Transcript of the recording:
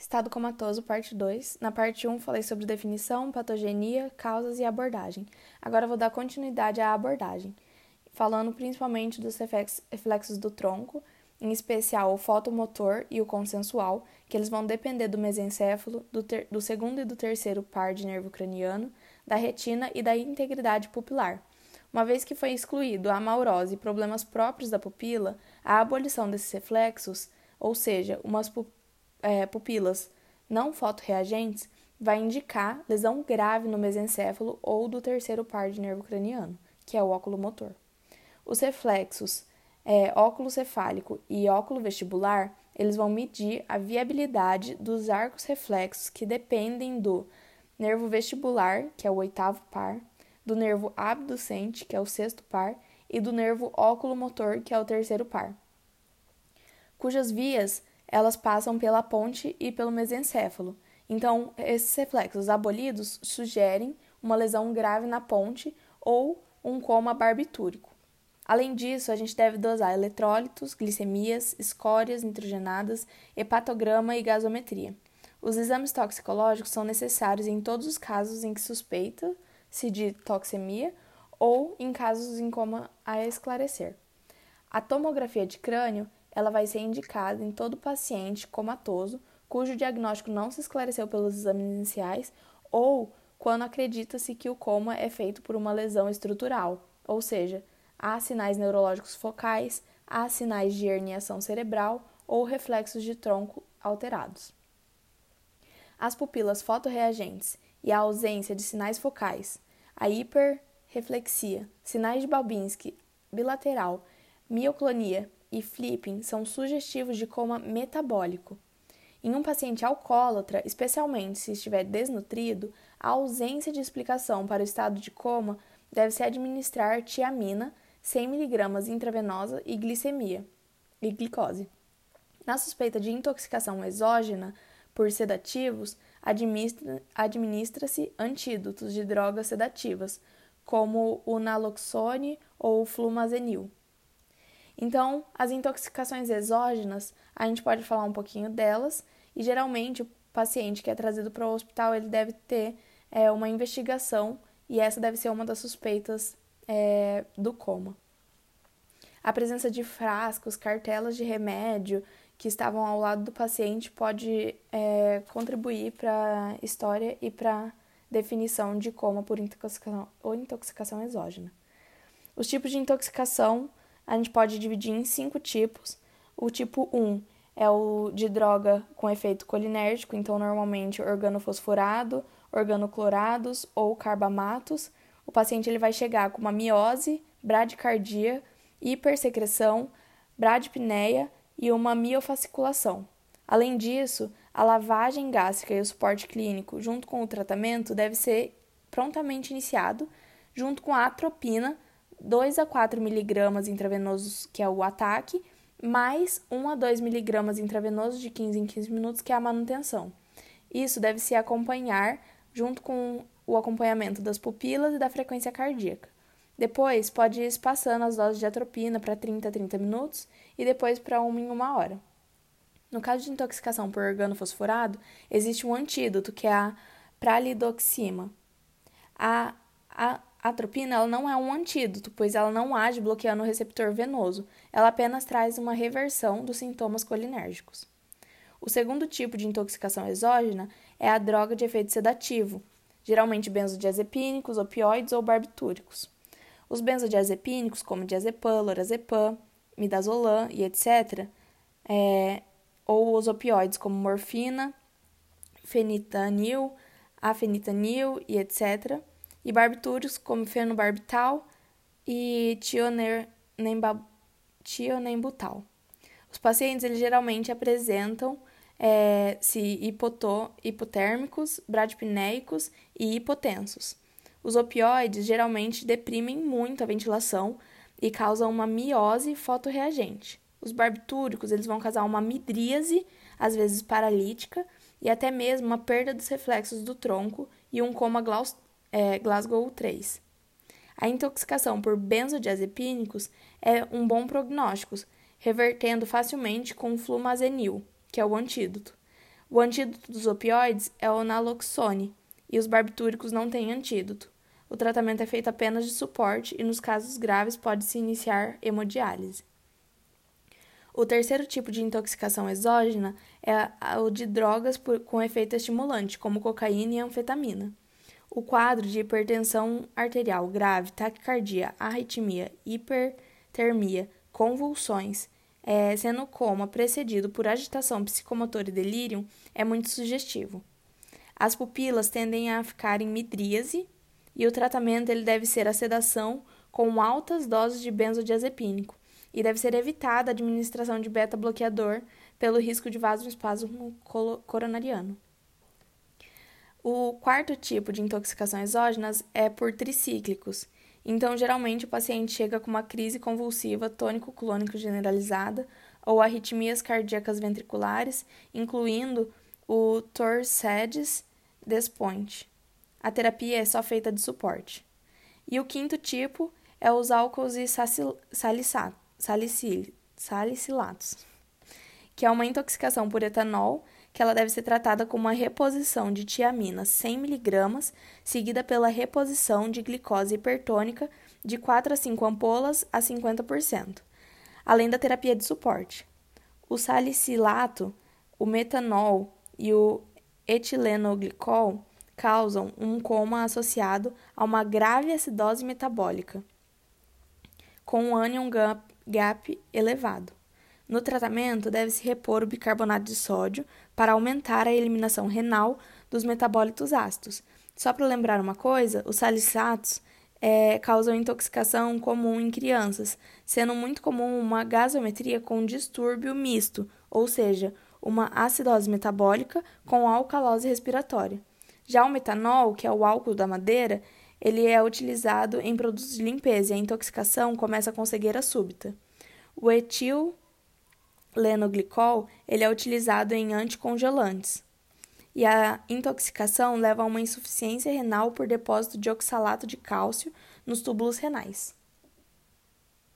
Estado comatoso, parte 2. Na parte 1, falei sobre definição, patogenia, causas e abordagem. Agora vou dar continuidade à abordagem, falando principalmente dos reflexos do tronco, em especial o fotomotor e o consensual, que eles vão depender do mesencéfalo, do, ter, do segundo e do terceiro par de nervo craniano, da retina e da integridade pupilar. Uma vez que foi excluído a amaurose e problemas próprios da pupila, a abolição desses reflexos, ou seja, umas pupilas é, pupilas não fotorreagentes vai indicar lesão grave no mesencéfalo ou do terceiro par de nervo craniano, que é o óculo motor. Os reflexos é, óculo cefálico e óculo vestibular, eles vão medir a viabilidade dos arcos reflexos que dependem do nervo vestibular, que é o oitavo par, do nervo abducente, que é o sexto par, e do nervo óculo motor, que é o terceiro par, cujas vias elas passam pela ponte e pelo mesencéfalo. Então, esses reflexos abolidos sugerem uma lesão grave na ponte ou um coma barbitúrico. Além disso, a gente deve dosar eletrólitos, glicemias, escórias nitrogenadas, hepatograma e gasometria. Os exames toxicológicos são necessários em todos os casos em que suspeita-se de toxemia ou em casos em coma a esclarecer. A tomografia de crânio ela vai ser indicada em todo paciente comatoso cujo diagnóstico não se esclareceu pelos exames iniciais ou quando acredita-se que o coma é feito por uma lesão estrutural, ou seja, há sinais neurológicos focais, há sinais de herniação cerebral ou reflexos de tronco alterados. As pupilas fotorreagentes e a ausência de sinais focais, a hiperreflexia, sinais de Babinski bilateral, mioclonia e flipping são sugestivos de coma metabólico. Em um paciente alcoólatra, especialmente se estiver desnutrido, a ausência de explicação para o estado de coma deve-se administrar tiamina, 100 mg intravenosa e glicemia e glicose. Na suspeita de intoxicação exógena por sedativos, administra-se antídotos de drogas sedativas, como o naloxone ou o flumazenil. Então, as intoxicações exógenas, a gente pode falar um pouquinho delas, e geralmente o paciente que é trazido para o hospital ele deve ter é, uma investigação, e essa deve ser uma das suspeitas é, do coma. A presença de frascos, cartelas de remédio que estavam ao lado do paciente pode é, contribuir para a história e para a definição de coma por intoxicação ou intoxicação exógena. Os tipos de intoxicação a gente pode dividir em cinco tipos. O tipo 1 é o de droga com efeito colinérgico, então normalmente organofosforado, organoclorados ou carbamatos. O paciente ele vai chegar com uma miose, bradicardia, hipersecreção, bradipneia e uma miofasciculação. Além disso, a lavagem gástrica e o suporte clínico, junto com o tratamento, deve ser prontamente iniciado, junto com a atropina, 2 a 4 miligramas intravenosos, que é o ataque, mais 1 a 2 miligramas intravenosos de 15 em 15 minutos, que é a manutenção. Isso deve se acompanhar junto com o acompanhamento das pupilas e da frequência cardíaca. Depois, pode ir espaçando as doses de atropina para 30 a 30 minutos e depois para 1 em 1 hora. No caso de intoxicação por organofosforado, existe um antídoto, que é a pralidoxima. A a atropina ela não é um antídoto, pois ela não age bloqueando o receptor venoso, ela apenas traz uma reversão dos sintomas colinérgicos. O segundo tipo de intoxicação exógena é a droga de efeito sedativo, geralmente benzodiazepínicos, opioides ou barbitúricos. Os benzodiazepínicos, como diazepam, lorazepam, midazolam e etc., é, ou os opioides como morfina, fenitanil, afenitanil e etc., e barbitúricos como fenobarbital e tionembutal. Os pacientes eles geralmente apresentam é, se hipotó, hipotérmicos, bradipneicos e hipotensos. Os opioides geralmente deprimem muito a ventilação e causam uma miose fotorreagente. Os barbitúricos eles vão causar uma midríase, às vezes paralítica, e até mesmo uma perda dos reflexos do tronco e um coma é, Glasgow 3. A intoxicação por benzodiazepínicos é um bom prognóstico, revertendo facilmente com flumazenil, que é o antídoto. O antídoto dos opioides é o naloxone, e os barbitúricos não têm antídoto. O tratamento é feito apenas de suporte e, nos casos graves, pode-se iniciar hemodiálise. O terceiro tipo de intoxicação exógena é o de drogas por, com efeito estimulante, como cocaína e anfetamina. O quadro de hipertensão arterial grave, taquicardia, arritmia, hipertermia, convulsões, é, sendo coma precedido por agitação psicomotora e delírio, é muito sugestivo. As pupilas tendem a ficar em midríase e o tratamento ele deve ser a sedação com altas doses de benzodiazepínico e deve ser evitada a administração de beta-bloqueador pelo risco de vasoespasmo coronariano. O quarto tipo de intoxicação exógenas é por tricíclicos. Então, geralmente, o paciente chega com uma crise convulsiva tônico-clônico generalizada ou arritmias cardíacas ventriculares, incluindo o Torsades Despoint. A terapia é só feita de suporte. E o quinto tipo é os álcools e salicilatos, que é uma intoxicação por etanol, que ela deve ser tratada com uma reposição de tiamina 100mg, seguida pela reposição de glicose hipertônica de 4 a 5 ampolas a 50%, além da terapia de suporte. O salicilato, o metanol e o etilenoglicol causam um coma associado a uma grave acidose metabólica, com um anion gap elevado. No tratamento, deve-se repor o bicarbonato de sódio para aumentar a eliminação renal dos metabólitos ácidos. Só para lembrar uma coisa, os salicatos é, causam intoxicação comum em crianças, sendo muito comum uma gasometria com distúrbio misto, ou seja, uma acidose metabólica com alcalose respiratória. Já o metanol, que é o álcool da madeira, ele é utilizado em produtos de limpeza e a intoxicação começa com cegueira súbita. O etil lenoglicol ele é utilizado em anticongelantes. E a intoxicação leva a uma insuficiência renal por depósito de oxalato de cálcio nos túbulos renais.